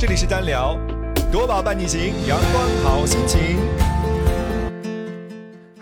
这里是单聊，夺宝伴你行，阳光好心情。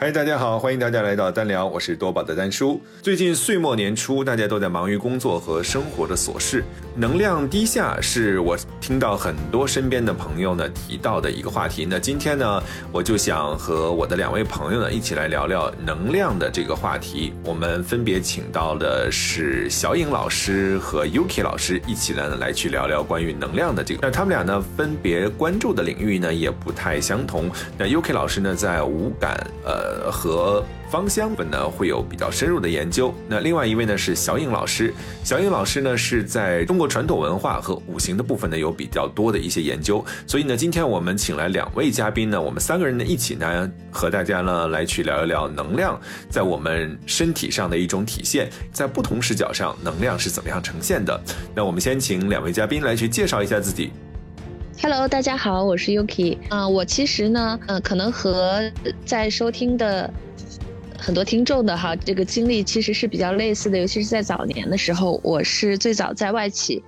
嗨，大家好，欢迎大家来到单聊，我是多宝的丹叔。最近岁末年初，大家都在忙于工作和生活的琐事，能量低下是我听到很多身边的朋友呢提到的一个话题。那今天呢，我就想和我的两位朋友呢一起来聊聊能量的这个话题。我们分别请到的是小颖老师和 Yuki 老师，一起呢来去聊聊关于能量的这个。那他们俩呢分别关注的领域呢也不太相同。那 Yuki 老师呢在五感呃。呃，和芳香本呢会有比较深入的研究。那另外一位呢是小颖老师，小颖老师呢是在中国传统文化和五行的部分呢有比较多的一些研究。所以呢，今天我们请来两位嘉宾呢，我们三个人呢一起呢和大家呢来去聊一聊能量在我们身体上的一种体现，在不同视角上能量是怎么样呈现的。那我们先请两位嘉宾来去介绍一下自己。Hello，大家好，我是 Yuki。嗯，我其实呢，嗯，可能和在收听的很多听众的哈，这个经历其实是比较类似的，尤其是在早年的时候，我是最早在外企，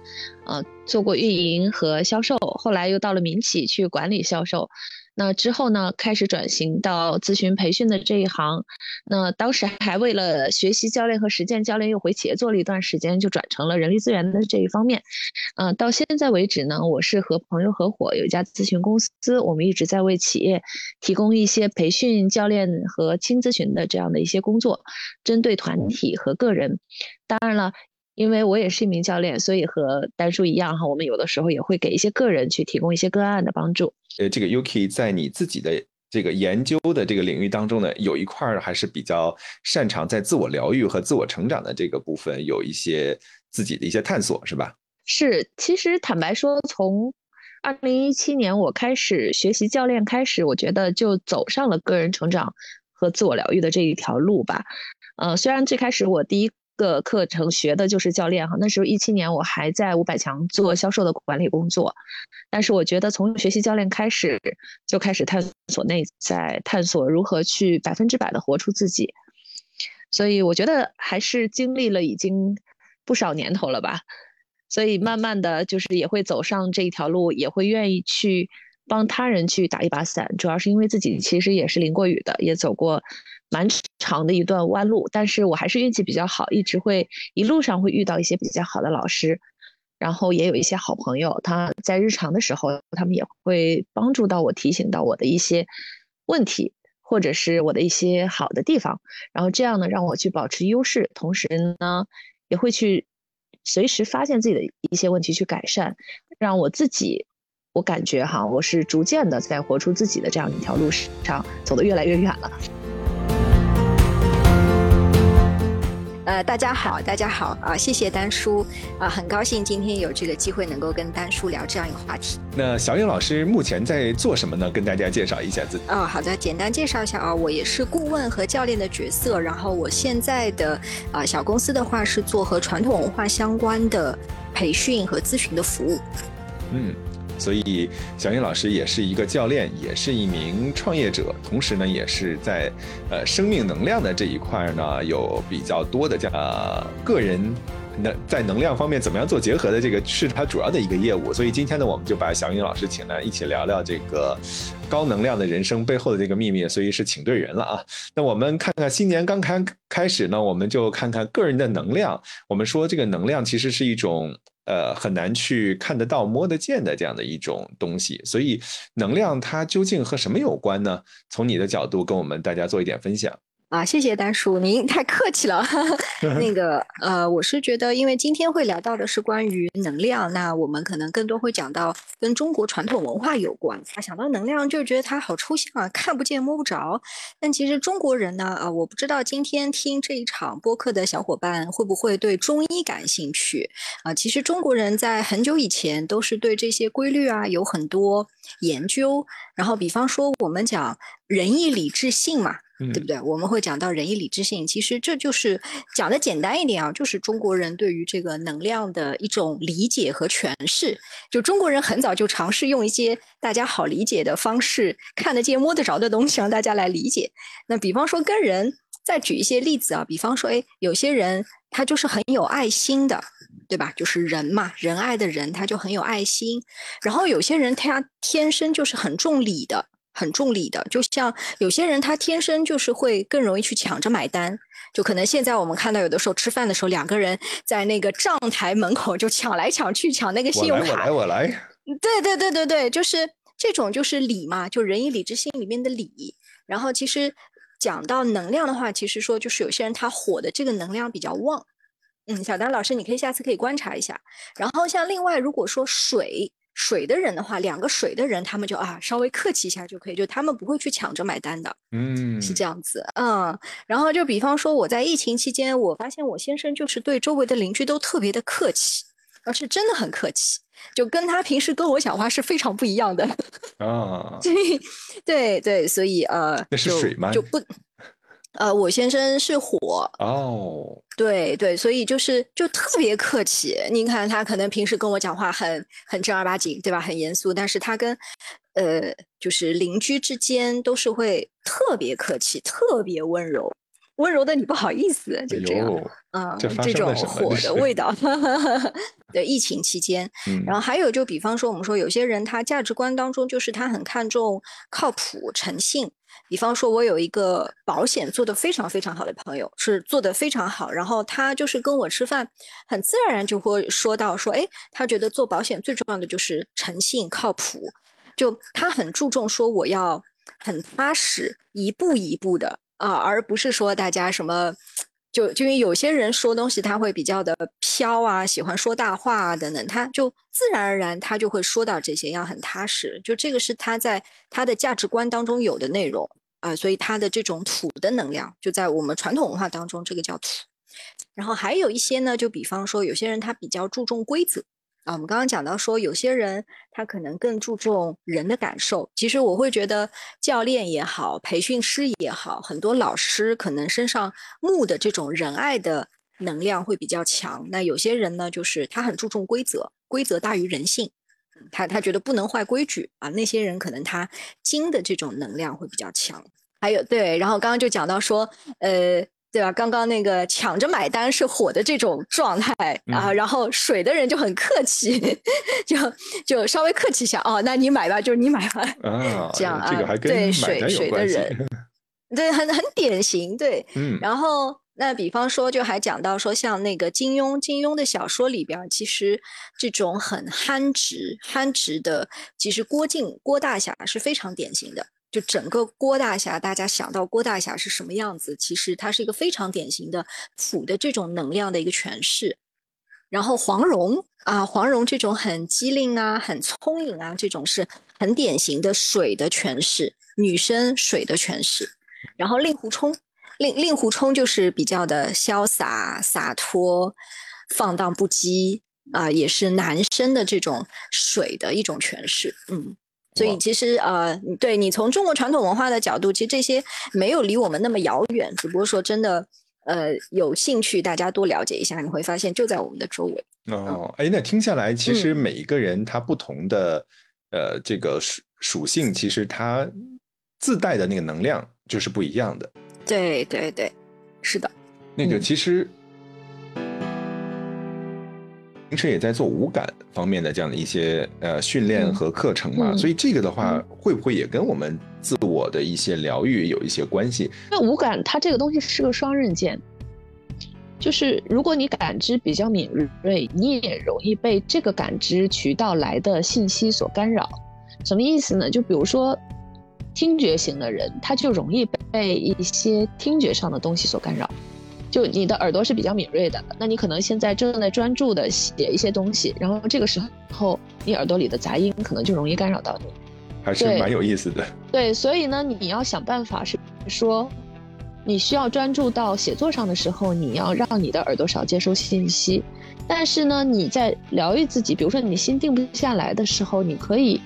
呃，做过运营和销售，后来又到了民企去管理销售。那之后呢，开始转型到咨询培训的这一行。那当时还为了学习教练和实践教练，又回企业做了一段时间，就转成了人力资源的这一方面。嗯，到现在为止呢，我是和朋友合伙有一家咨询公司，我们一直在为企业提供一些培训教练和轻咨询的这样的一些工作，针对团体和个人。当然了。因为我也是一名教练，所以和丹叔一样哈，我们有的时候也会给一些个人去提供一些个案的帮助。呃，这个 Yuki 在你自己的这个研究的这个领域当中呢，有一块儿还是比较擅长在自我疗愈和自我成长的这个部分有一些自己的一些探索，是吧？是，其实坦白说，从二零一七年我开始学习教练开始，我觉得就走上了个人成长和自我疗愈的这一条路吧。呃，虽然最开始我第一。个课程学的就是教练哈，那时候一七年我还在五百强做销售的管理工作，但是我觉得从学习教练开始就开始探索内在，探索如何去百分之百的活出自己，所以我觉得还是经历了已经不少年头了吧，所以慢慢的就是也会走上这一条路，也会愿意去帮他人去打一把伞，主要是因为自己其实也是淋过雨的，也走过。蛮长的一段弯路，但是我还是运气比较好，一直会一路上会遇到一些比较好的老师，然后也有一些好朋友，他在日常的时候，他们也会帮助到我，提醒到我的一些问题，或者是我的一些好的地方，然后这样呢，让我去保持优势，同时呢，也会去随时发现自己的一些问题去改善，让我自己，我感觉哈，我是逐渐的在活出自己的这样一条路上走得越来越远了。呃，大家好，大家好啊！谢谢丹叔啊，很高兴今天有这个机会能够跟丹叔聊这样一个话题。那小颖老师目前在做什么呢？跟大家介绍一下自己。哦，好的，简单介绍一下啊，我也是顾问和教练的角色，然后我现在的啊小公司的话是做和传统文化相关的培训和咨询的服务。嗯。所以，小英老师也是一个教练，也是一名创业者，同时呢，也是在呃生命能量的这一块呢，有比较多的这个人能在能量方面怎么样做结合的，这个是它主要的一个业务。所以今天呢，我们就把小英老师请来一起聊聊这个高能量的人生背后的这个秘密。所以是请对人了啊。那我们看看新年刚开开始呢，我们就看看个人的能量。我们说这个能量其实是一种。呃，很难去看得到、摸得见的这样的一种东西，所以能量它究竟和什么有关呢？从你的角度跟我们大家做一点分享。啊，谢谢丹叔，您太客气了。那 个，呃，我是觉得，因为今天会聊到的是关于能量，那我们可能更多会讲到跟中国传统文化有关。啊，想到能量就觉得它好抽象啊，看不见摸不着。但其实中国人呢，啊，我不知道今天听这一场播客的小伙伴会不会对中医感兴趣啊？其实中国人在很久以前都是对这些规律啊有很多研究。然后，比方说我们讲仁义礼智信嘛。对不对？我们会讲到仁义礼智信，其实这就是讲的简单一点啊，就是中国人对于这个能量的一种理解和诠释。就中国人很早就尝试用一些大家好理解的方式，看得见摸得着的东西让大家来理解。那比方说跟人，再举一些例子啊，比方说，哎，有些人他就是很有爱心的，对吧？就是人嘛，仁爱的人他就很有爱心。然后有些人他天生就是很重礼的，很重礼的。就像有些人他天生就是会更容易去抢着买单。就可能现在我们看到有的时候吃饭的时候，两个人在那个账台门口就抢来抢去，抢那个信用卡。我来，我来，我来。对对对对对，就是这种就是礼嘛，就仁义礼智信里面的礼。然后其实讲到能量的话，其实说就是有些人他火的这个能量比较旺。嗯，小丹老师，你可以下次可以观察一下。然后像另外，如果说水水的人的话，两个水的人，他们就啊稍微客气一下就可以，就他们不会去抢着买单的。嗯，是这样子。嗯，然后就比方说我在疫情期间，我发现我先生就是对周围的邻居都特别的客气，而是真的很客气，就跟他平时跟我讲话是非常不一样的。啊，对对对，所以呃，那是水吗？就不。呃，我先生是火哦，对对，所以就是就特别客气。您看他可能平时跟我讲话很很正儿八经，对吧？很严肃，但是他跟呃就是邻居之间都是会特别客气，特别温柔，温柔的你不好意思，就这样啊，这种火的味道。对，疫情期间，然后还有就比方说，我们说有些人他价值观当中就是他很看重靠谱、诚信。比方说，我有一个保险做得非常非常好的朋友，是做得非常好。然后他就是跟我吃饭，很自然就会说到说，哎，他觉得做保险最重要的就是诚信、靠谱。就他很注重说，我要很踏实，一步一步的啊，而不是说大家什么。就就因为有些人说东西他会比较的飘啊，喜欢说大话啊等等，他就自然而然他就会说到这些，要很踏实。就这个是他在他的价值观当中有的内容啊，所以他的这种土的能量就在我们传统文化当中，这个叫土。然后还有一些呢，就比方说有些人他比较注重规则。啊，我们刚刚讲到说，有些人他可能更注重人的感受。其实我会觉得，教练也好，培训师也好，很多老师可能身上木的这种仁爱的能量会比较强。那有些人呢，就是他很注重规则，规则大于人性，他他觉得不能坏规矩啊。那些人可能他金的这种能量会比较强。还有对，然后刚刚就讲到说，呃。对吧？刚刚那个抢着买单是火的这种状态啊，然后水的人就很客气，就就稍微客气一下哦，那你买吧，就是你买吧啊，这样啊，对水水的人，对，很很典型，对，嗯，然后那比方说，就还讲到说，像那个金庸，金庸的小说里边，其实这种很憨直憨直的，其实郭靖郭大侠是非常典型的。就整个郭大侠，大家想到郭大侠是什么样子？其实他是一个非常典型的土的这种能量的一个诠释。然后黄蓉啊，黄蓉这种很机灵啊、很聪颖啊，这种是很典型的水的诠释，女生水的诠释。然后令狐冲，令令狐冲就是比较的潇洒洒脱、放荡不羁啊，也是男生的这种水的一种诠释。嗯。所以其实呃，对你从中国传统文化的角度，其实这些没有离我们那么遥远，只不过说真的，呃，有兴趣大家多了解一下，你会发现就在我们的周围。哦，哎，那听下来，其实每一个人他不同的呃这个属属性，其实他自带的那个能量就是不一样的。对对对，是的。那个其实。平时也在做五感方面的这样的一些呃训练和课程嘛，所以这个的话会不会也跟我们自我的一些疗愈有一些关系？那五感它这个东西是个双刃剑，就是如果你感知比较敏锐，你也容易被这个感知渠道来的信息所干扰。什么意思呢？就比如说听觉型的人，他就容易被一些听觉上的东西所干扰。就你的耳朵是比较敏锐的，那你可能现在正在专注的写一些东西，然后这个时候你耳朵里的杂音可能就容易干扰到你，还是蛮有意思的。对，所以呢，你要想办法是说，你需要专注到写作上的时候，你要让你的耳朵少接收信息。但是呢，你在疗愈自己，比如说你心定不下来的时候，你可以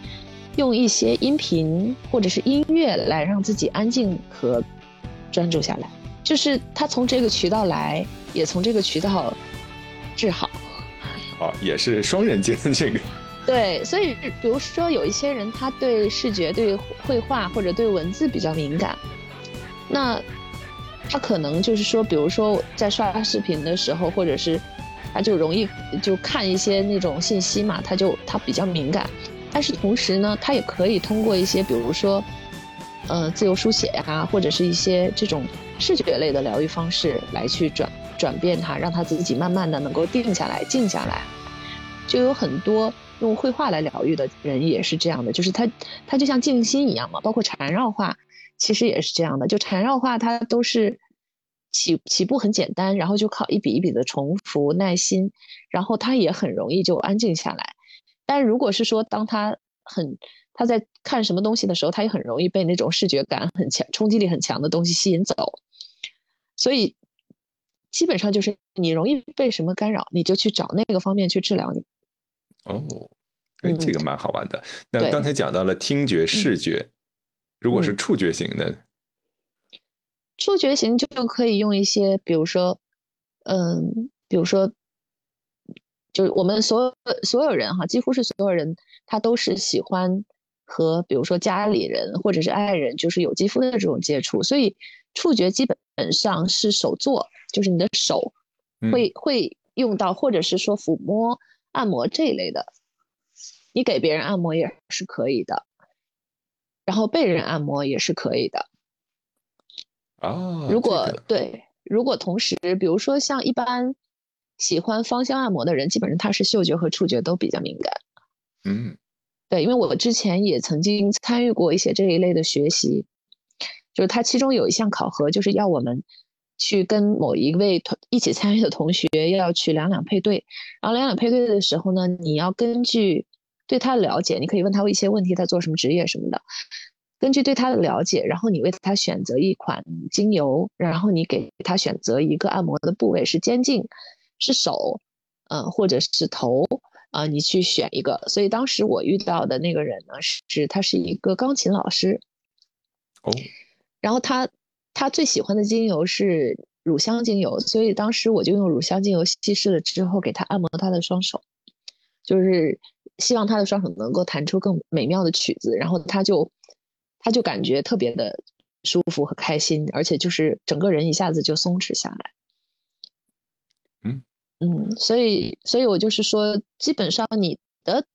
用一些音频或者是音乐来让自己安静和专注下来。就是他从这个渠道来，也从这个渠道治好。哦，也是双刃剑这个。对，所以比如说有一些人，他对视觉、对绘画或者对文字比较敏感，那他可能就是说，比如说在刷视频的时候，或者是他就容易就看一些那种信息嘛，他就他比较敏感。但是同时呢，他也可以通过一些，比如说，呃，自由书写呀，或者是一些这种视觉类的疗愈方式来去转转变他，让他自己慢慢的能够定下来、静下来。就有很多用绘画来疗愈的人也是这样的，就是他他就像静心一样嘛。包括缠绕画，其实也是这样的。就缠绕画，它都是起起步很简单，然后就靠一笔一笔的重复、耐心，然后他也很容易就安静下来。但如果是说，当他很他在看什么东西的时候，他也很容易被那种视觉感很强、冲击力很强的东西吸引走。所以基本上就是你容易被什么干扰，你就去找那个方面去治疗你。哦，哎，这个蛮好玩的。那刚才讲到了听觉、视觉，如果是触觉型的，触觉型就可以用一些，比如说，嗯，比如说。就是我们所有所有人哈，几乎是所有人，他都是喜欢和比如说家里人或者是爱人，就是有肌肤的这种接触，所以触觉基本上是手做，就是你的手会会用到，或者是说抚摸、按摩这一类的，你给别人按摩也是可以的，然后被人按摩也是可以的。哦，如果对，如果同时，比如说像一般。喜欢芳香按摩的人，基本上他是嗅觉和触觉都比较敏感。嗯，对，因为我之前也曾经参与过一些这一类的学习，就是他其中有一项考核，就是要我们去跟某一位同一起参与的同学要去两两配对，然后两两配对的时候呢，你要根据对他的了解，你可以问他一些问题，他做什么职业什么的，根据对他的了解，然后你为他选择一款精油，然后你给他选择一个按摩的部位是肩颈。是手，嗯，或者是头，啊，你去选一个。所以当时我遇到的那个人呢，是他是一个钢琴老师，哦，然后他他最喜欢的精油是乳香精油，所以当时我就用乳香精油稀释了之后，给他按摩他的双手，就是希望他的双手能够弹出更美妙的曲子，然后他就他就感觉特别的舒服和开心，而且就是整个人一下子就松弛下来。嗯，所以，所以我就是说，基本上你的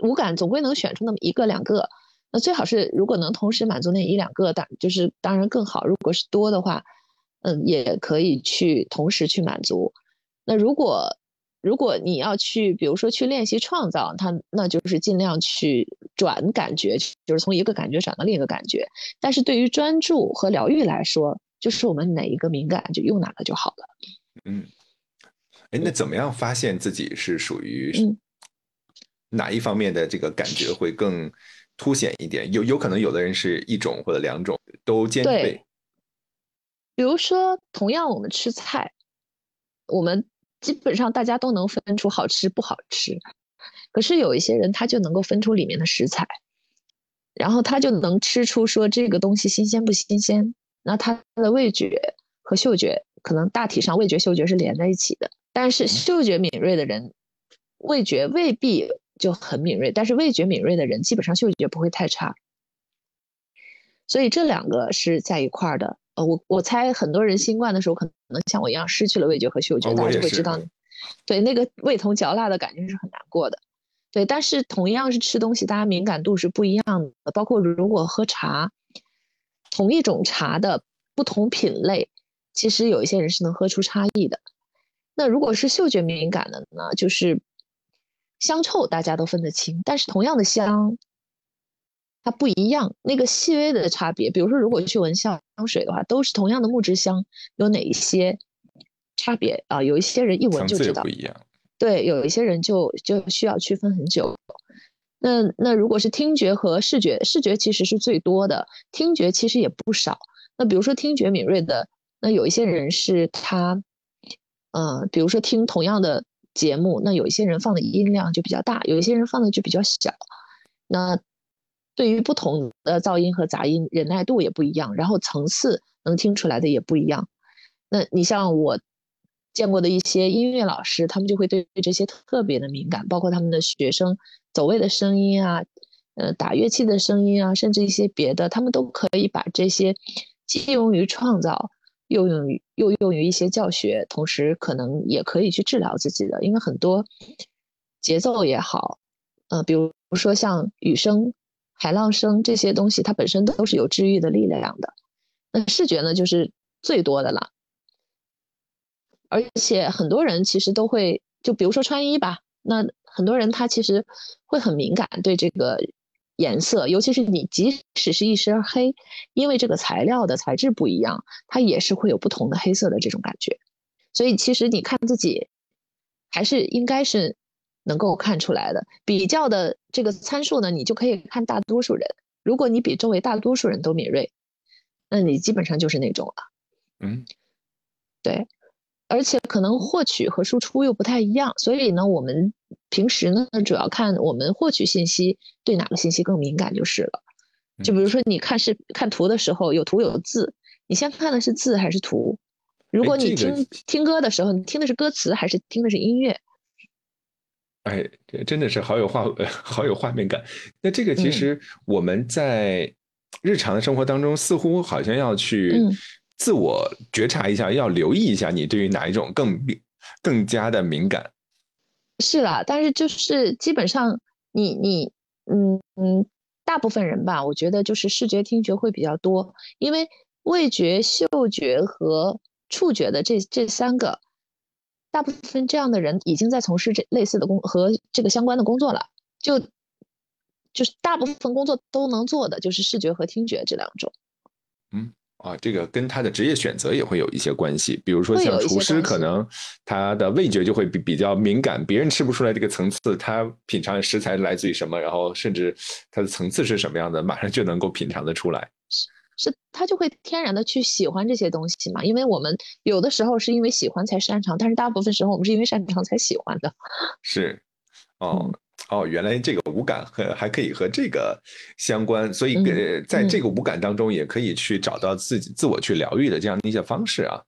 五感总归能选出那么一个两个，那最好是如果能同时满足那一两个，当就是当然更好。如果是多的话，嗯，也可以去同时去满足。那如果如果你要去，比如说去练习创造，它那就是尽量去转感觉，就是从一个感觉转到另一个感觉。但是对于专注和疗愈来说，就是我们哪一个敏感就用哪个就好了。嗯。哎，那怎么样发现自己是属于哪一方面的这个感觉会更凸显一点？有有可能有的人是一种或者两种都兼备。比如说，同样我们吃菜，我们基本上大家都能分出好吃不好吃，可是有一些人他就能够分出里面的食材，然后他就能吃出说这个东西新鲜不新鲜。那他的味觉和嗅觉可能大体上味觉嗅觉是连在一起的。但是嗅觉敏锐的人，味觉未必就很敏锐。但是味觉敏锐的人，基本上嗅觉不会太差。所以这两个是在一块儿的。呃，我我猜很多人新冠的时候，可能像我一样失去了味觉和嗅觉，大家就会知道，对那个味同嚼蜡的感觉是很难过的。对，但是同样是吃东西，大家敏感度是不一样的。包括如果喝茶，同一种茶的不同品类，其实有一些人是能喝出差异的。那如果是嗅觉敏感的呢？就是香臭大家都分得清，但是同样的香，它不一样。那个细微的差别，比如说如果去闻香水的话，都是同样的木质香，有哪一些差别啊？有一些人一闻就知道不一样。对，有一些人就就需要区分很久。那那如果是听觉和视觉，视觉其实是最多的，听觉其实也不少。那比如说听觉敏锐的，那有一些人是他。嗯，比如说听同样的节目，那有一些人放的音量就比较大，有一些人放的就比较小。那对于不同的噪音和杂音，忍耐度也不一样，然后层次能听出来的也不一样。那你像我见过的一些音乐老师，他们就会对这些特别的敏感，包括他们的学生走位的声音啊，呃，打乐器的声音啊，甚至一些别的，他们都可以把这些既用于创造。又用于又用于一些教学，同时可能也可以去治疗自己的，因为很多节奏也好，呃，比如说像雨声、海浪声这些东西，它本身都是有治愈的力量的。那视觉呢，就是最多的了，而且很多人其实都会，就比如说穿衣吧，那很多人他其实会很敏感对这个。颜色，尤其是你即使是一身黑，因为这个材料的材质不一样，它也是会有不同的黑色的这种感觉。所以其实你看自己，还是应该是能够看出来的。比较的这个参数呢，你就可以看大多数人。如果你比周围大多数人都敏锐，那你基本上就是那种了。嗯，对。而且可能获取和输出又不太一样，所以呢，我们平时呢主要看我们获取信息对哪个信息更敏感就是了。就比如说你看视看图的时候，有图有字，你先看的是字还是图？如果你听听歌的时候，你听的是歌词还是听的是音乐？哎，真的是好有画 好有画面感。那这个其实我们在日常的生活当中，似乎好像要去。自我觉察一下，要留意一下你对于哪一种更、更加的敏感。是啦，但是就是基本上，你你嗯嗯，大部分人吧，我觉得就是视觉、听觉会比较多，因为味觉、嗅觉和触觉的这这三个，大部分这样的人已经在从事这类似的工和这个相关的工作了，就就是大部分工作都能做的就是视觉和听觉这两种。嗯。啊，这个跟他的职业选择也会有一些关系。比如说像厨师，可能他的味觉就会比比较敏感，别人吃不出来这个层次，他品尝食材来自于什么，然后甚至它的层次是什么样的，马上就能够品尝的出来。是，是他就会天然的去喜欢这些东西嘛？因为我们有的时候是因为喜欢才擅长，但是大部分时候我们是因为擅长才喜欢的。是，哦。哦，原来这个五感和还可以和这个相关，所以呃，在这个五感当中，也可以去找到自己自我去疗愈的这样的一些方式啊。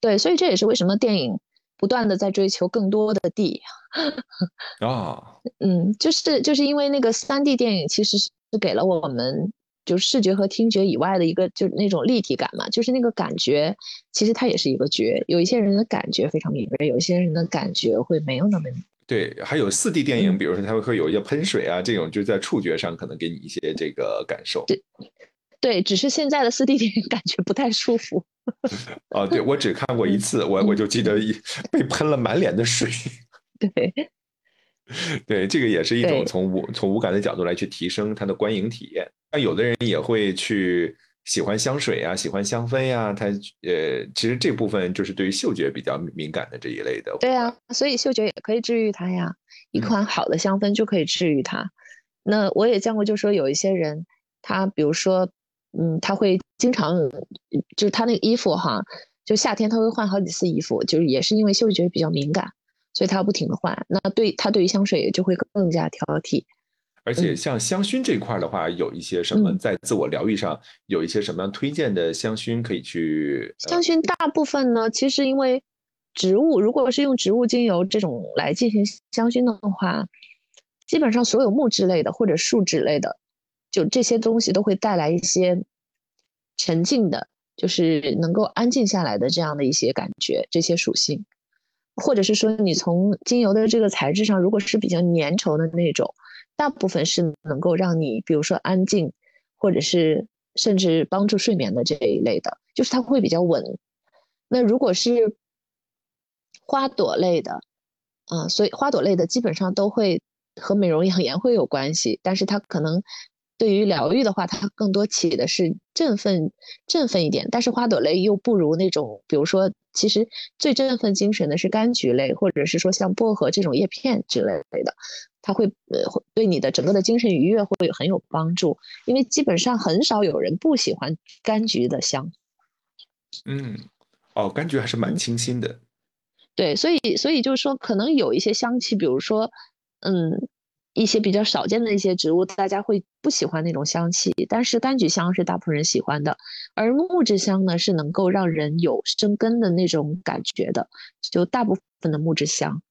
对，所以这也是为什么电影不断的在追求更多的 D 啊。嗯，就是就是因为那个三 D 电影其实是给了我们就视觉和听觉以外的一个就那种立体感嘛，就是那个感觉，其实它也是一个觉。有一些人的感觉非常敏锐，有一些人的感觉会没有那么。对，还有四 D 电影，比如说它会会有一些喷水啊，这种就在触觉上可能给你一些这个感受。对，对，只是现在的四 D 电影感觉不太舒服。哦，对，我只看过一次，我我就记得一被喷了满脸的水。对，对，这个也是一种从无从无感的角度来去提升它的观影体验。那有的人也会去。喜欢香水呀，喜欢香氛呀，他呃，其实这部分就是对于嗅觉比较敏感的这一类的。对啊，所以嗅觉也可以治愈他呀。一款好的香氛就可以治愈他。那我也见过，就说有一些人，他比如说，嗯，他会经常，就是他那个衣服哈，就夏天他会换好几次衣服，就是也是因为嗅觉比较敏感，所以他不停的换。那对他对于香水就会更加挑剔。而且像香薰这块的话，有一些什么在自我疗愈上有一些什么样推荐的香薰可以去？香薰大部分呢，其实因为植物，如果是用植物精油这种来进行香薰的话，基本上所有木质类的或者树脂类的，就这些东西都会带来一些沉静的，就是能够安静下来的这样的一些感觉，这些属性，或者是说你从精油的这个材质上，如果是比较粘稠的那种。大部分是能够让你，比如说安静，或者是甚至帮助睡眠的这一类的，就是它会比较稳。那如果是花朵类的，啊，所以花朵类的基本上都会和美容养颜会有关系，但是它可能对于疗愈的话，它更多起的是振奋、振奋一点。但是花朵类又不如那种，比如说，其实最振奋精神的是柑橘类，或者是说像薄荷这种叶片之类的。它会呃会对你的整个的精神愉悦会有很有帮助，因为基本上很少有人不喜欢柑橘的香。嗯，哦，柑橘还是蛮清新的。对，所以所以就是说，可能有一些香气，比如说，嗯，一些比较少见的一些植物，大家会不喜欢那种香气，但是柑橘香是大部分人喜欢的，而木质香呢是能够让人有生根的那种感觉的，就大部分的木质香。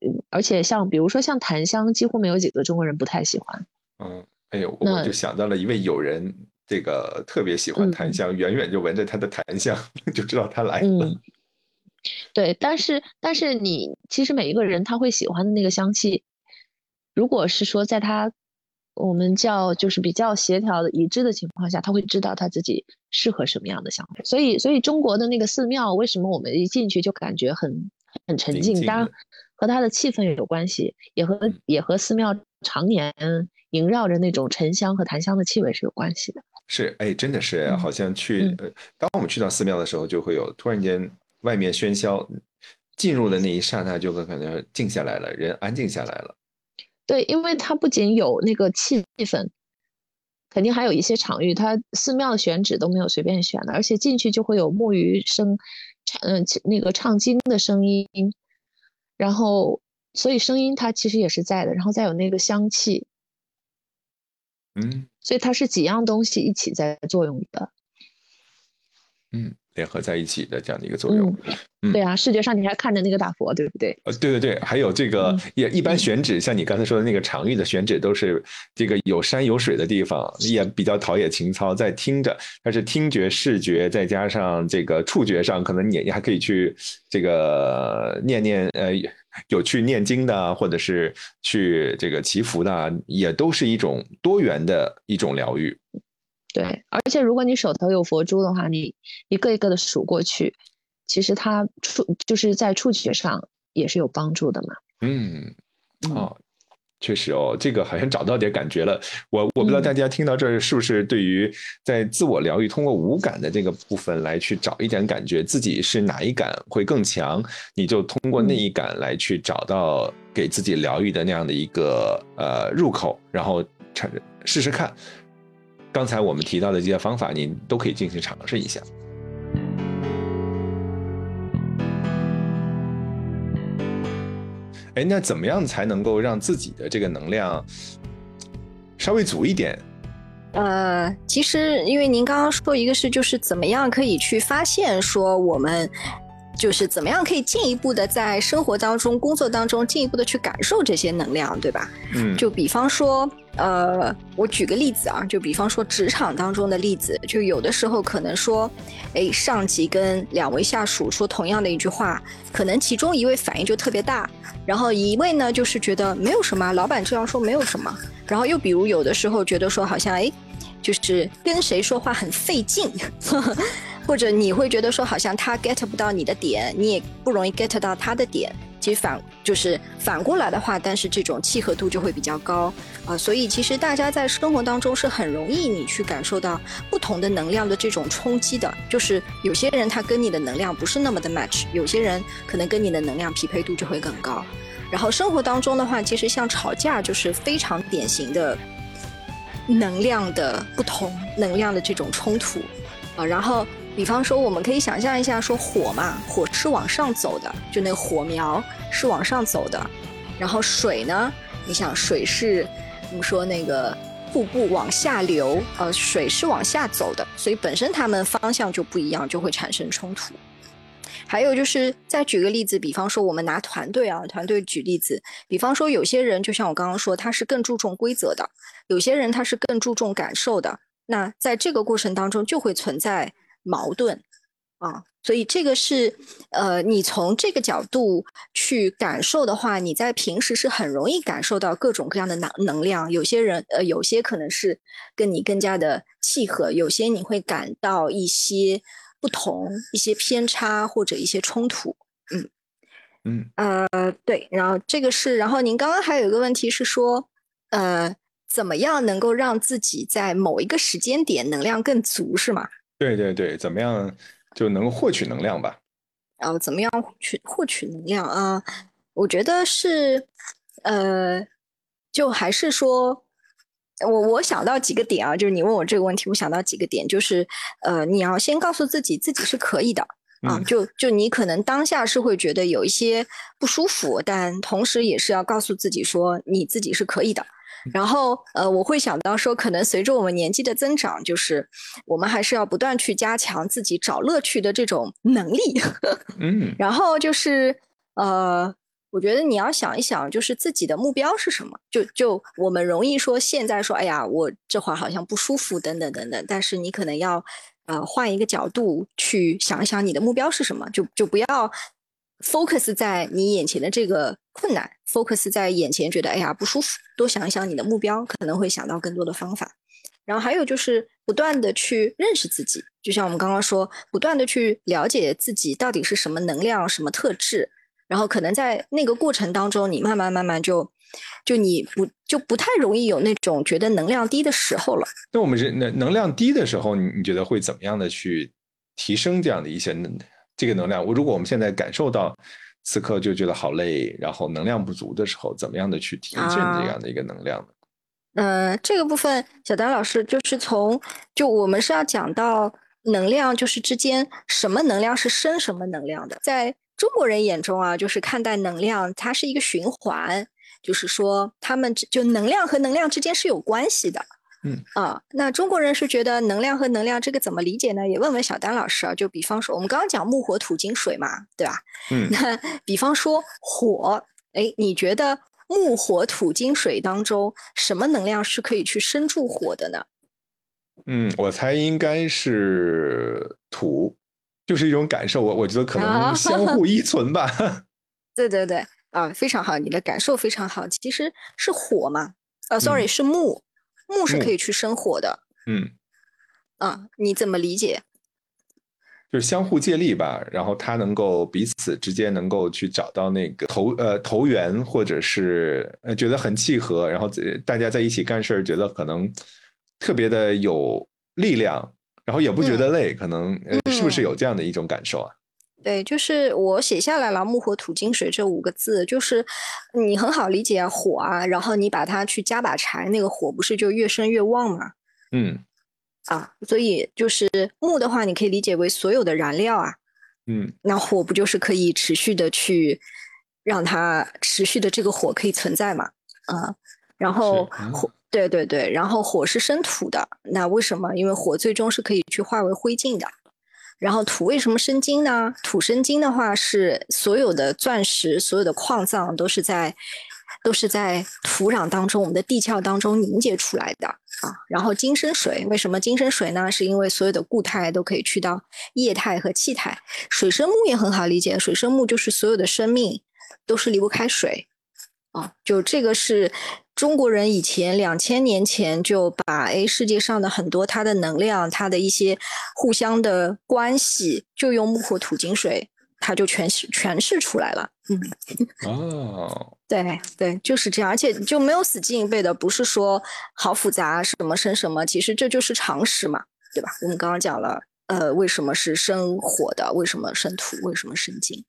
嗯，而且像比如说像檀香，几乎没有几个中国人不太喜欢。嗯，哎呦，我就想到了一位友人，这个特别喜欢檀香，远远就闻着他的檀香 就知道他来了。对，但是但是你其实每一个人他会喜欢的那个香气，如果是说在他我们叫就是比较协调的一致的情况下，他会知道他自己适合什么样的香味。所以所以中国的那个寺庙为什么我们一进去就感觉很很沉静？当然和它的气氛有关系，也和也和寺庙常年萦绕着那种沉香和檀香的气味是有关系的。是，哎，真的是好像去呃，当我们去到寺庙的时候，就会有突然间。外面喧嚣，进入的那一刹那就会感觉静下来了，人安静下来了。对，因为它不仅有那个气氛，肯定还有一些场域。它寺庙的选址都没有随便选的，而且进去就会有木鱼声，唱嗯，那个唱经的声音，然后所以声音它其实也是在的，然后再有那个香气，嗯，所以它是几样东西一起在作用的，嗯。联合在一起的这样的一个作用，嗯，对啊，视觉上你还看着那个大佛，对不对？呃，对对对，还有这个也一般选址，像你刚才说的那个场域的选址，都是这个有山有水的地方，也比较陶冶情操，在听着，但是听觉、视觉再加上这个触觉上，可能你你还可以去这个念念呃，有去念经的，或者是去这个祈福的，也都是一种多元的一种疗愈。对，而且如果你手头有佛珠的话，你一个一个的数过去，其实它触就是在触觉上也是有帮助的嘛。嗯，哦，确实哦，这个好像找到点感觉了。我我不知道大家听到这儿是不是对于在自我疗愈通过五感的这个部分来去找一点感觉，自己是哪一感会更强，你就通过那一感来去找到给自己疗愈的那样的一个呃入口，然后尝试试看。刚才我们提到的这些方法，您都可以进行尝试一下。哎，那怎么样才能够让自己的这个能量稍微足一点？呃，其实因为您刚刚说一个是，就是怎么样可以去发现说我们。就是怎么样可以进一步的在生活当中、工作当中进一步的去感受这些能量，对吧？嗯，就比方说，呃，我举个例子啊，就比方说职场当中的例子，就有的时候可能说，哎，上级跟两位下属说同样的一句话，可能其中一位反应就特别大，然后一位呢就是觉得没有什么，老板这样说没有什么，然后又比如有的时候觉得说好像哎，就是跟谁说话很费劲。或者你会觉得说，好像他 get 不到你的点，你也不容易 get 到他的点。其实反就是反过来的话，但是这种契合度就会比较高啊。所以其实大家在生活当中是很容易你去感受到不同的能量的这种冲击的。就是有些人他跟你的能量不是那么的 match，有些人可能跟你的能量匹配度就会更高。然后生活当中的话，其实像吵架就是非常典型的能量的不同，能量的这种冲突啊。然后。比方说，我们可以想象一下，说火嘛，火是往上走的，就那个火苗是往上走的。然后水呢，你想水是我们说那个瀑布往下流，呃，水是往下走的，所以本身它们方向就不一样，就会产生冲突。还有就是再举个例子，比方说我们拿团队啊，团队举例子，比方说有些人就像我刚刚说，他是更注重规则的，有些人他是更注重感受的。那在这个过程当中就会存在。矛盾啊，所以这个是呃，你从这个角度去感受的话，你在平时是很容易感受到各种各样的能能量。有些人呃，有些可能是跟你更加的契合，有些你会感到一些不同、一些偏差或者一些冲突。嗯嗯呃对，然后这个是，然后您刚刚还有一个问题是说，呃，怎么样能够让自己在某一个时间点能量更足，是吗？对对对，怎么样就能获取能量吧？然后怎么样去获取能量啊？我觉得是，呃，就还是说，我我想到几个点啊，就是你问我这个问题，我想到几个点，就是呃，你要先告诉自己自己是可以的啊，就就你可能当下是会觉得有一些不舒服，但同时也是要告诉自己说你自己是可以的。然后，呃，我会想到说，可能随着我们年纪的增长，就是我们还是要不断去加强自己找乐趣的这种能力。嗯。然后就是，呃，我觉得你要想一想，就是自己的目标是什么。就就我们容易说现在说，哎呀，我这会儿好像不舒服，等等等等。但是你可能要呃换一个角度去想一想，你的目标是什么？就就不要 focus 在你眼前的这个困难，focus 在眼前觉得哎呀不舒服，多想一想你的目标，可能会想到更多的方法。然后还有就是不断的去认识自己，就像我们刚刚说，不断的去了解自己到底是什么能量、什么特质。然后可能在那个过程当中，你慢慢慢慢就，就你不就不太容易有那种觉得能量低的时候了。那我们人能能量低的时候，你你觉得会怎么样的去提升这样的一些能这个能量？我如果我们现在感受到此刻就觉得好累，然后能量不足的时候，怎么样的去提振这样的一个能量呢？嗯，这个部分小丹老师就是从就我们是要讲到能量，就是之间什么能量是生什么能量的，在。中国人眼中啊，就是看待能量，它是一个循环，就是说他们就能量和能量之间是有关系的。嗯啊，那中国人是觉得能量和能量这个怎么理解呢？也问问小丹老师啊。就比方说，我们刚刚讲木火土金水嘛，对吧？嗯。那比方说火，哎，你觉得木火土金水当中什么能量是可以去生住火的呢？嗯，我猜应该是土。就是一种感受，我我觉得可能相互依存吧。对对对，啊，非常好，你的感受非常好。其实是火嘛，呃，sorry，是木，木是可以去生火的。嗯，啊，你怎么理解？就是相互借力吧，然后他能够彼此之间能够去找到那个投呃投缘，或者是呃觉得很契合，然后大家在一起干事儿，觉得可能特别的有力量。然后也不觉得累，可能是不是有这样的一种感受啊？对，就是我写下来了“木火土金水”这五个字，就是你很好理解啊，火啊，然后你把它去加把柴，那个火不是就越生越旺吗？嗯，啊，所以就是木的话，你可以理解为所有的燃料啊，嗯，那火不就是可以持续的去让它持续的这个火可以存在嘛？啊，然后火。对对对，然后火是生土的，那为什么？因为火最终是可以去化为灰烬的。然后土为什么生金呢？土生金的话，是所有的钻石、所有的矿藏都是在都是在土壤当中、我们的地壳当中凝结出来的啊。然后金生水，为什么金生水呢？是因为所有的固态都可以去到液态和气态。水生木也很好理解，水生木就是所有的生命都是离不开水啊。就这个是。中国人以前两千年前就把哎世界上的很多它的能量，它的一些互相的关系，就用木火土金水，它就诠释诠释出来了。嗯，哦，对对，就是这样，而且就没有死记硬背的，不是说好复杂什么生什么，其实这就是常识嘛，对吧？我们刚刚讲了，呃，为什么是生火的？为什么生土？为什么生金？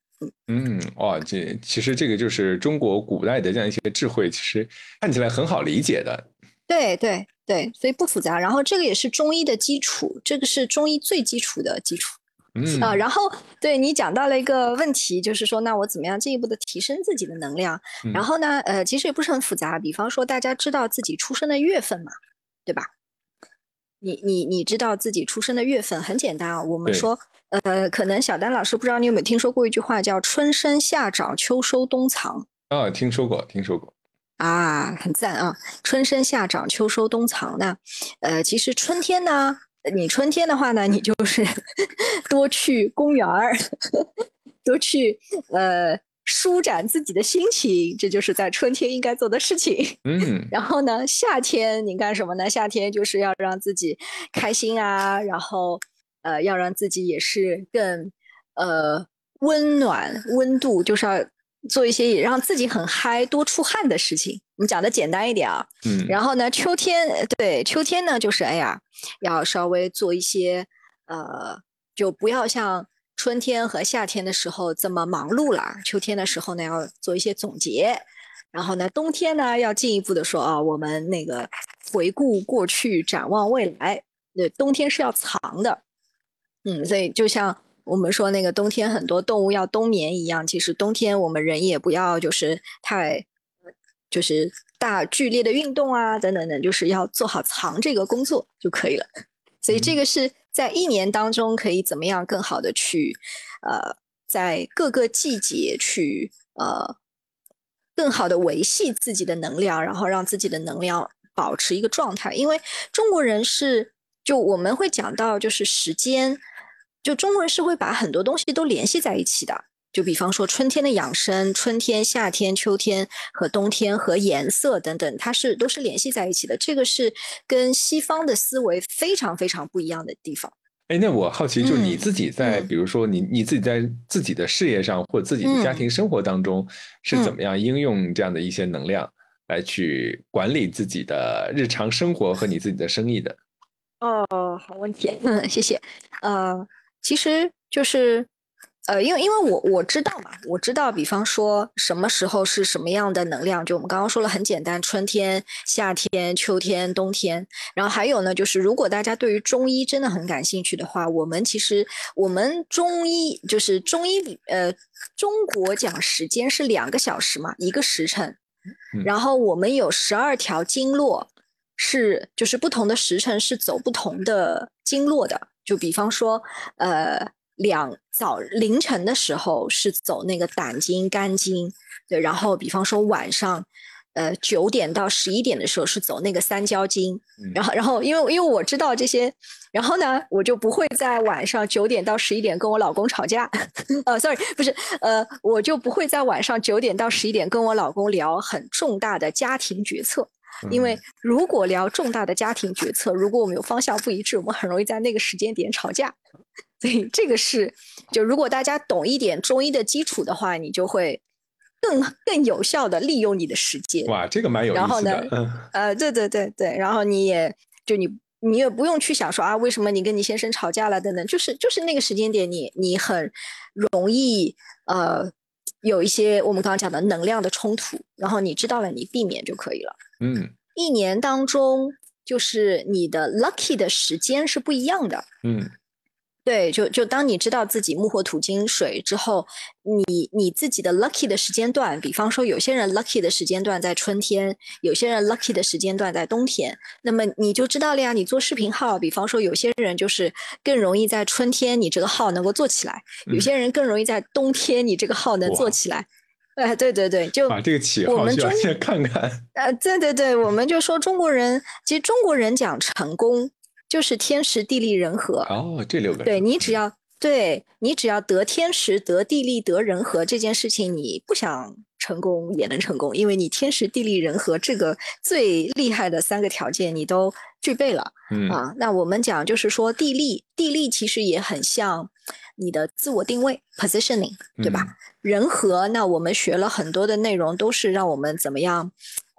嗯，哇，这其实这个就是中国古代的这样一些智慧，其实看起来很好理解的。对对对，所以不复杂。然后这个也是中医的基础，这个是中医最基础的基础。嗯啊，然后对你讲到了一个问题，就是说，那我怎么样进一步的提升自己的能量？然后呢，呃，其实也不是很复杂。比方说，大家知道自己出生的月份嘛，对吧？你你你知道自己出生的月份很简单啊，我们说。呃，可能小丹老师不知道你有没有听说过一句话，叫“春生夏长秋收冬藏”。啊，听说过，听说过。啊，很赞啊！春生夏长秋收冬藏呢，呃，其实春天呢，你春天的话呢，你就是 多去公园儿，多去呃舒展自己的心情，这就是在春天应该做的事情。嗯。然后呢，夏天你干什么呢？夏天就是要让自己开心啊，然后。呃，要让自己也是更呃温暖温度，就是要做一些也让自己很嗨、多出汗的事情。我们讲的简单一点啊，嗯。然后呢，秋天对秋天呢，就是哎呀，要稍微做一些呃，就不要像春天和夏天的时候这么忙碌了。秋天的时候呢，要做一些总结。然后呢，冬天呢，要进一步的说啊，我们那个回顾过去，展望未来。对，冬天是要藏的。嗯，所以就像我们说那个冬天很多动物要冬眠一样，其实冬天我们人也不要就是太，就是大剧烈的运动啊，等等等，就是要做好藏这个工作就可以了。所以这个是在一年当中可以怎么样更好的去，呃，在各个季节去呃更好的维系自己的能量，然后让自己的能量保持一个状态。因为中国人是，就我们会讲到，就是时间，就中国人是会把很多东西都联系在一起的。就比方说春天的养生，春天、夏天、秋天和冬天和颜色等等，它是都是联系在一起的。这个是跟西方的思维非常非常不一样的地方。哎，那我好奇，就你自己在，比如说你你自己在自己的事业上或者自己的家庭生活当中，是怎么样应用这样的一些能量来去管理自己的日常生活和你自己的生意的？哦，好问题，嗯，谢谢。呃，其实就是。呃，因为因为我我知道嘛，我知道，比方说什么时候是什么样的能量，就我们刚刚说了很简单，春天、夏天、秋天、冬天。然后还有呢，就是如果大家对于中医真的很感兴趣的话，我们其实我们中医就是中医里呃，中国讲时间是两个小时嘛，一个时辰，然后我们有十二条经络，是就是不同的时辰是走不同的经络的，就比方说呃。两早凌晨的时候是走那个胆经、肝经，对，然后比方说晚上，呃九点到十一点的时候是走那个三焦经，然后然后因为因为我知道这些，然后呢我就不会在晚上九点到十一点跟我老公吵架，呃，sorry 不是，呃我就不会在晚上九点到十一点跟我老公聊很重大的家庭决策，因为如果聊重大的家庭决策，如果我们有方向不一致，我们很容易在那个时间点吵架。所以这个是，就如果大家懂一点中医的基础的话，你就会更更有效的利用你的时间。哇，这个蛮有意思的。然后呢，呃，对对对对，然后你也就你你也不用去想说啊，为什么你跟你先生吵架了等等，就是就是那个时间点，你你很容易呃有一些我们刚刚讲的能量的冲突，然后你知道了，你避免就可以了。嗯，一年当中就是你的 lucky 的时间是不一样的。嗯。对，就就当你知道自己木火土金水之后，你你自己的 lucky 的时间段，比方说有些人 lucky 的时间段在春天，有些人 lucky 的时间段在冬天，那么你就知道了呀。你做视频号，比方说有些人就是更容易在春天，你这个号能够做起来；有些人更容易在冬天，你这个号能做起来。哎，对对对，就把这个起号就先看看。呃，对对对，我们就说中国人，其实中国人讲成功。就是天时地利人和哦，这六个对你只要对你只要得天时得地利得人和这件事情，你不想成功也能成功，因为你天时地利人和这个最厉害的三个条件你都具备了。嗯啊，那我们讲就是说地利，地利其实也很像你的自我定位 positioning，对吧？人和，那我们学了很多的内容，都是让我们怎么样？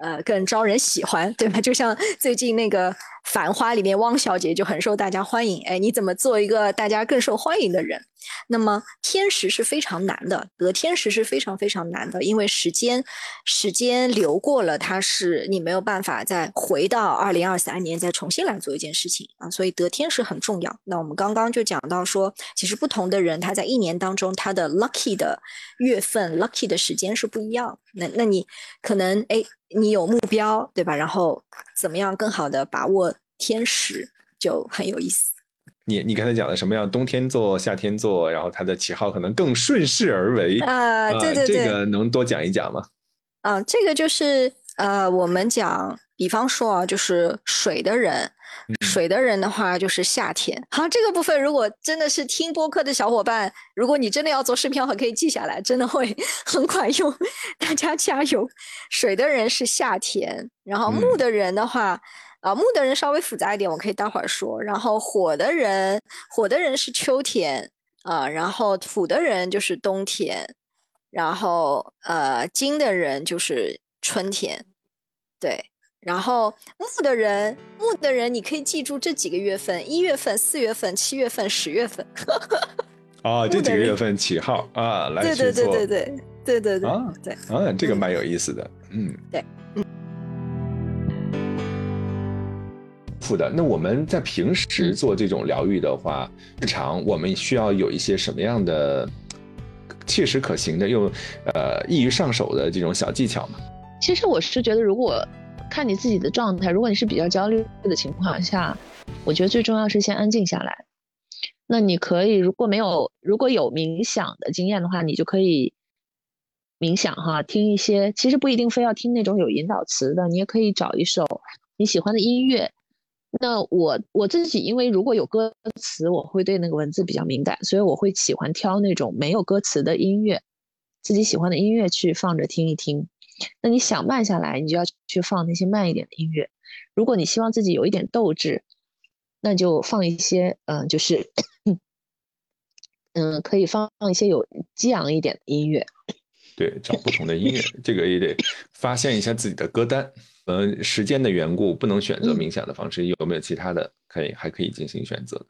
呃，更招人喜欢，对吧？就像最近那个《繁花》里面，汪小姐就很受大家欢迎。哎，你怎么做一个大家更受欢迎的人？那么天时是非常难的，得天时是非常非常难的，因为时间时间流过了，它是你没有办法再回到二零二三年再重新来做一件事情啊。所以得天时很重要。那我们刚刚就讲到说，其实不同的人他在一年当中他的 lucky 的月份、lucky 的时间是不一样。那那你可能哎。你有目标，对吧？然后怎么样更好的把握天时，就很有意思。你你刚才讲的什么样？冬天做，夏天做，然后它的旗号可能更顺势而为啊！对对对，这个能多讲一讲吗？啊，这个就是呃，我们讲，比方说啊，就是水的人。水的人的话就是夏天。好，这个部分如果真的是听播客的小伙伴，如果你真的要做视频的话，可以记下来，真的会 很管用。大家加油！水的人是夏天，然后木的人的话，啊，木的人稍微复杂一点，我可以待会儿说。然后火的人，火的人是秋天啊，然后土的人就是冬天，然后呃，金的人就是春天，对。然后木的人，木的人，你可以记住这几个月份：一月份、四月份、七月份、十月份。哦，这几个月份起号啊，来。对对对对对对对对啊，对啊，这个蛮有意思的，嗯，对，嗯。负的，那我们在平时做这种疗愈的话，日常我们需要有一些什么样的切实可行的又呃易于上手的这种小技巧吗？其实我是觉得，如果看你自己的状态，如果你是比较焦虑的情况下，我觉得最重要是先安静下来。那你可以如果没有如果有冥想的经验的话，你就可以冥想哈，听一些，其实不一定非要听那种有引导词的，你也可以找一首你喜欢的音乐。那我我自己，因为如果有歌词，我会对那个文字比较敏感，所以我会喜欢挑那种没有歌词的音乐，自己喜欢的音乐去放着听一听。那你想慢下来，你就要去放那些慢一点的音乐。如果你希望自己有一点斗志，那就放一些，嗯，就是，嗯，可以放放一些有激昂一点的音乐。对，找不同的音乐，这个也得发现一下自己的歌单。呃，时间的缘故，不能选择冥想的方式，有没有其他的可以还可以进行选择的？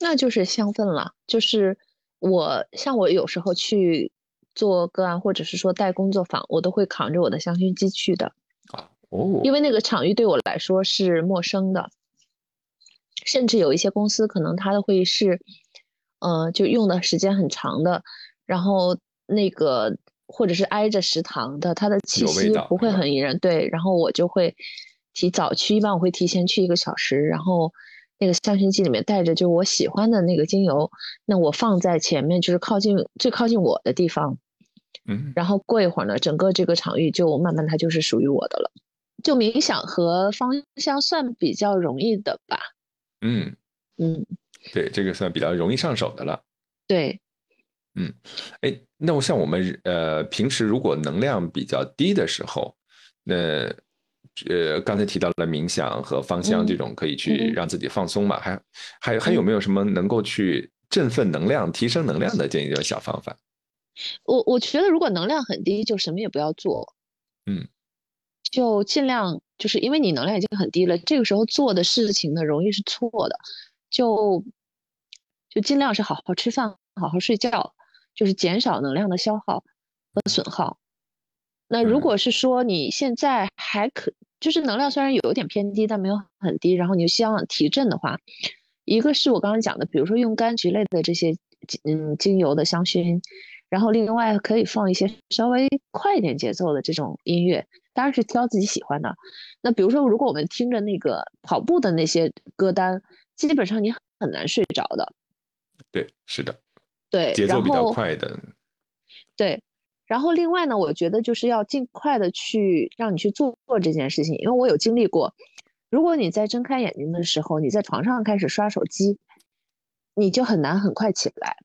那就是香氛了。就是我像我有时候去做个案，或者是说带工作坊，我都会扛着我的香薰机去的。啊，哦，因为那个场域对我来说是陌生的，甚至有一些公司可能它的会议室，呃，就用的时间很长的，然后。那个或者是挨着食堂的，它的气息不会很引人。对，然后我就会提早去，一般我会提前去一个小时，然后那个香薰机里面带着就我喜欢的那个精油，那我放在前面，就是靠近最靠近我的地方。嗯，然后过一会儿呢，整个这个场域就慢慢它就是属于我的了。就冥想和芳香算比较容易的吧。嗯嗯，对，这个算比较容易上手的了。对。嗯，哎，那我像我们呃平时如果能量比较低的时候，那呃刚才提到了冥想和芳香这种可以去让自己放松嘛，还还还有没有什么能够去振奋能量、提升能量的这样小方法？我我觉得如果能量很低，就什么也不要做，嗯，就尽量就是因为你能量已经很低了，这个时候做的事情呢容易是错的，就就尽量是好好吃饭，好好睡觉。就是减少能量的消耗和损耗。那如果是说你现在还可，就是能量虽然有点偏低，但没有很低，然后你希望提振的话，一个是我刚刚讲的，比如说用柑橘类的这些嗯精油的香薰，然后另外可以放一些稍微快一点节奏的这种音乐，当然是挑自己喜欢的。那比如说，如果我们听着那个跑步的那些歌单，基本上你很难睡着的。对，是的。对，节奏比较快的。对，然后另外呢，我觉得就是要尽快的去让你去做做这件事情，因为我有经历过。如果你在睁开眼睛的时候，你在床上开始刷手机，你就很难很快起来。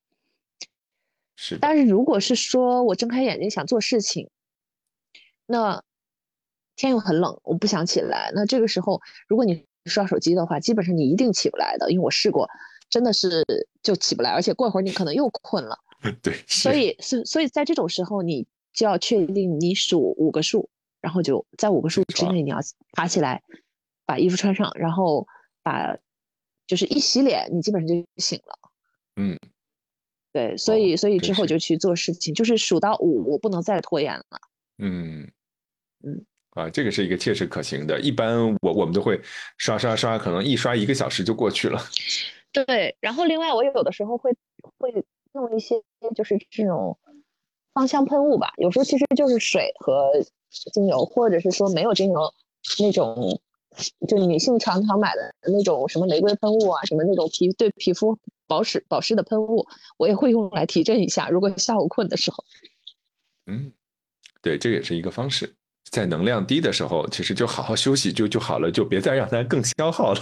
是。但是如果是说我睁开眼睛想做事情，那天又很冷，我不想起来，那这个时候如果你刷手机的话，基本上你一定起不来的，因为我试过。真的是就起不来，而且过会儿你可能又困了。对，所以是所以在这种时候，你就要确定你数五个数，然后就在五个数之内你要爬起来，把衣服穿上，然后把就是一洗脸，你基本上就醒了。嗯，对，所以所以之后就去做事情，就是数到五，我不能再拖延了。嗯嗯啊，这个是一个切实可行的。一般我我们都会刷刷刷，可能一刷一个小时就过去了。对，然后另外我有的时候会会弄一些就是这种芳香喷雾吧，有时候其实就是水和精油，或者是说没有精油那种，就女性常常买的那种什么玫瑰喷雾啊，什么那种皮对皮肤保湿保湿的喷雾，我也会用来提振一下。如果下午困的时候，嗯，对，这也是一个方式，在能量低的时候，其实就好好休息就就好了，就别再让它更消耗了。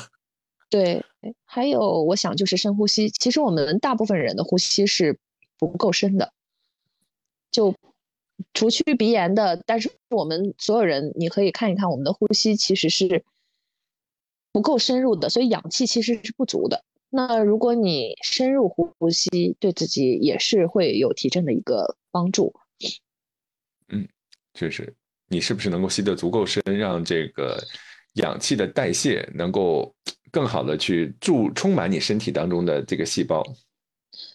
对，还有我想就是深呼吸。其实我们大部分人的呼吸是不够深的，就除去鼻炎的，但是我们所有人，你可以看一看我们的呼吸其实是不够深入的，所以氧气其实是不足的。那如果你深入呼呼吸，对自己也是会有提振的一个帮助。嗯，确实你是不是能够吸得足够深，让这个氧气的代谢能够。更好的去注充满你身体当中的这个细胞。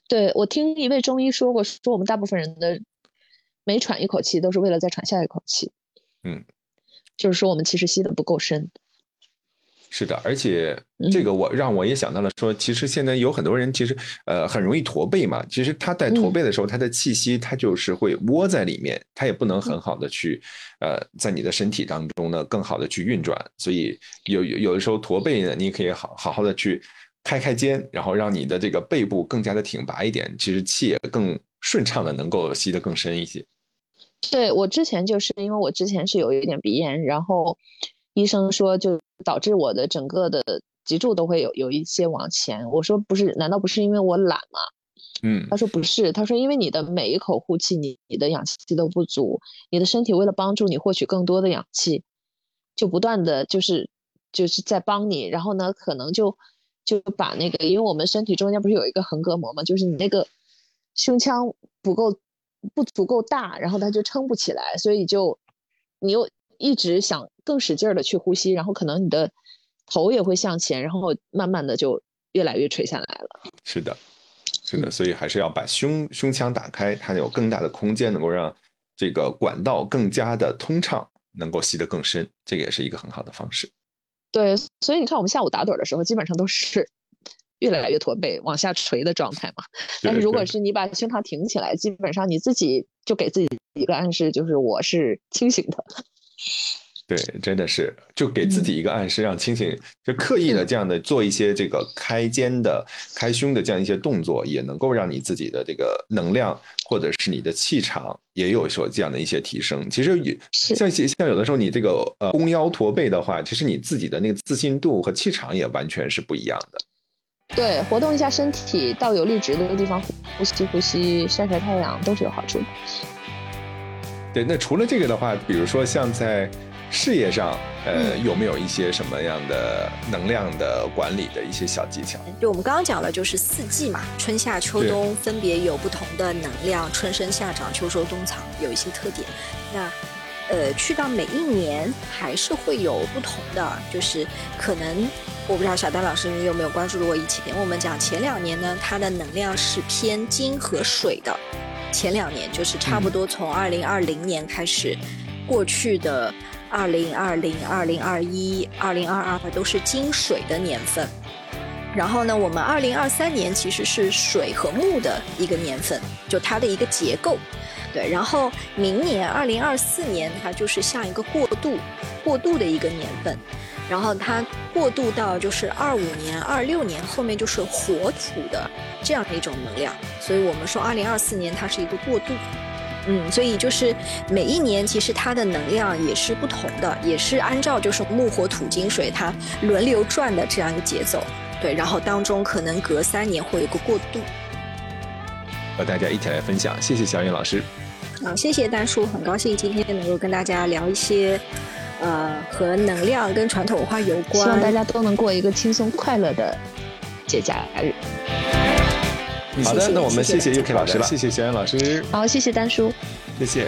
对我听一位中医说过，说我们大部分人的每喘一口气都是为了再喘下一口气。嗯，就是说我们其实吸的不够深。是的，而且这个我让我也想到了，说其实现在有很多人其实呃很容易驼背嘛，其实他在驼背的时候，他的气息他就是会窝在里面，他也不能很好的去呃在你的身体当中呢更好的去运转，所以有有的时候驼背呢，你可以好好好的去开开肩，然后让你的这个背部更加的挺拔一点，其实气也更顺畅的能够吸得更深一些。对我之前就是因为我之前是有一点鼻炎，然后医生说就导致我的整个的脊柱都会有有一些往前。我说不是，难道不是因为我懒吗？嗯，他说不是，他说因为你的每一口呼气，你你的氧气都不足，你的身体为了帮助你获取更多的氧气，就不断的就是就是在帮你，然后呢，可能就就把那个，因为我们身体中间不是有一个横膈膜嘛，就是你那个胸腔不够不足够大，然后它就撑不起来，所以就你又一直想更使劲的去呼吸，然后可能你的头也会向前，然后慢慢的就越来越垂下来了。是的。是的，所以还是要把胸胸腔打开，它有更大的空间，能够让这个管道更加的通畅，能够吸得更深，这个也是一个很好的方式。对，所以你看我们下午打盹的时候，基本上都是越来越驼背、往下垂的状态嘛。但是如果是你把胸膛挺起来，基本上你自己就给自己一个暗示，就是我是清醒的。对，真的是就给自己一个暗示，让清醒，就刻意的这样的做一些这个开肩的、开胸的这样一些动作，也能够让你自己的这个能量或者是你的气场也有所这样的一些提升。其实也像像有的时候你这个呃弓腰驼背的话，其实你自己的那个自信度和气场也完全是不一样的。对，活动一下身体，到有绿植的地方呼吸呼吸、晒晒太阳都是有好处的。对，那除了这个的话，比如说像在。事业上，呃，有没有一些什么样的能量的管理的一些小技巧？就我们刚刚讲了，就是四季嘛，春夏秋冬分别有不同的能量，春生夏长，秋收冬藏，有一些特点。那，呃，去到每一年还是会有不同的，就是可能我不知道小丹老师你有没有关注过以前我们讲前两年呢，它的能量是偏金和水的。前两年就是差不多从二零二零年开始，过去的。二零二零、二零二一、二零二二都是金水的年份，然后呢，我们二零二三年其实是水和木的一个年份，就它的一个结构，对。然后明年二零二四年，它就是像一个过渡、过渡的一个年份，然后它过渡到就是二五年、二六年后面就是火土的这样的一种能量，所以我们说二零二四年它是一个过渡。嗯，所以就是每一年其实它的能量也是不同的，也是按照就是木火土金水它轮流转的这样一个节奏，对，然后当中可能隔三年会有个过渡，和大家一起来分享，谢谢小颖老师。好，谢谢丹叔，很高兴今天能够跟大家聊一些，呃，和能量跟传统文化有关，希望大家都能过一个轻松快乐的节假日。好的，那我们谢谢 UK 老师了，谢谢小燕老师，好，谢谢丹叔，谢谢。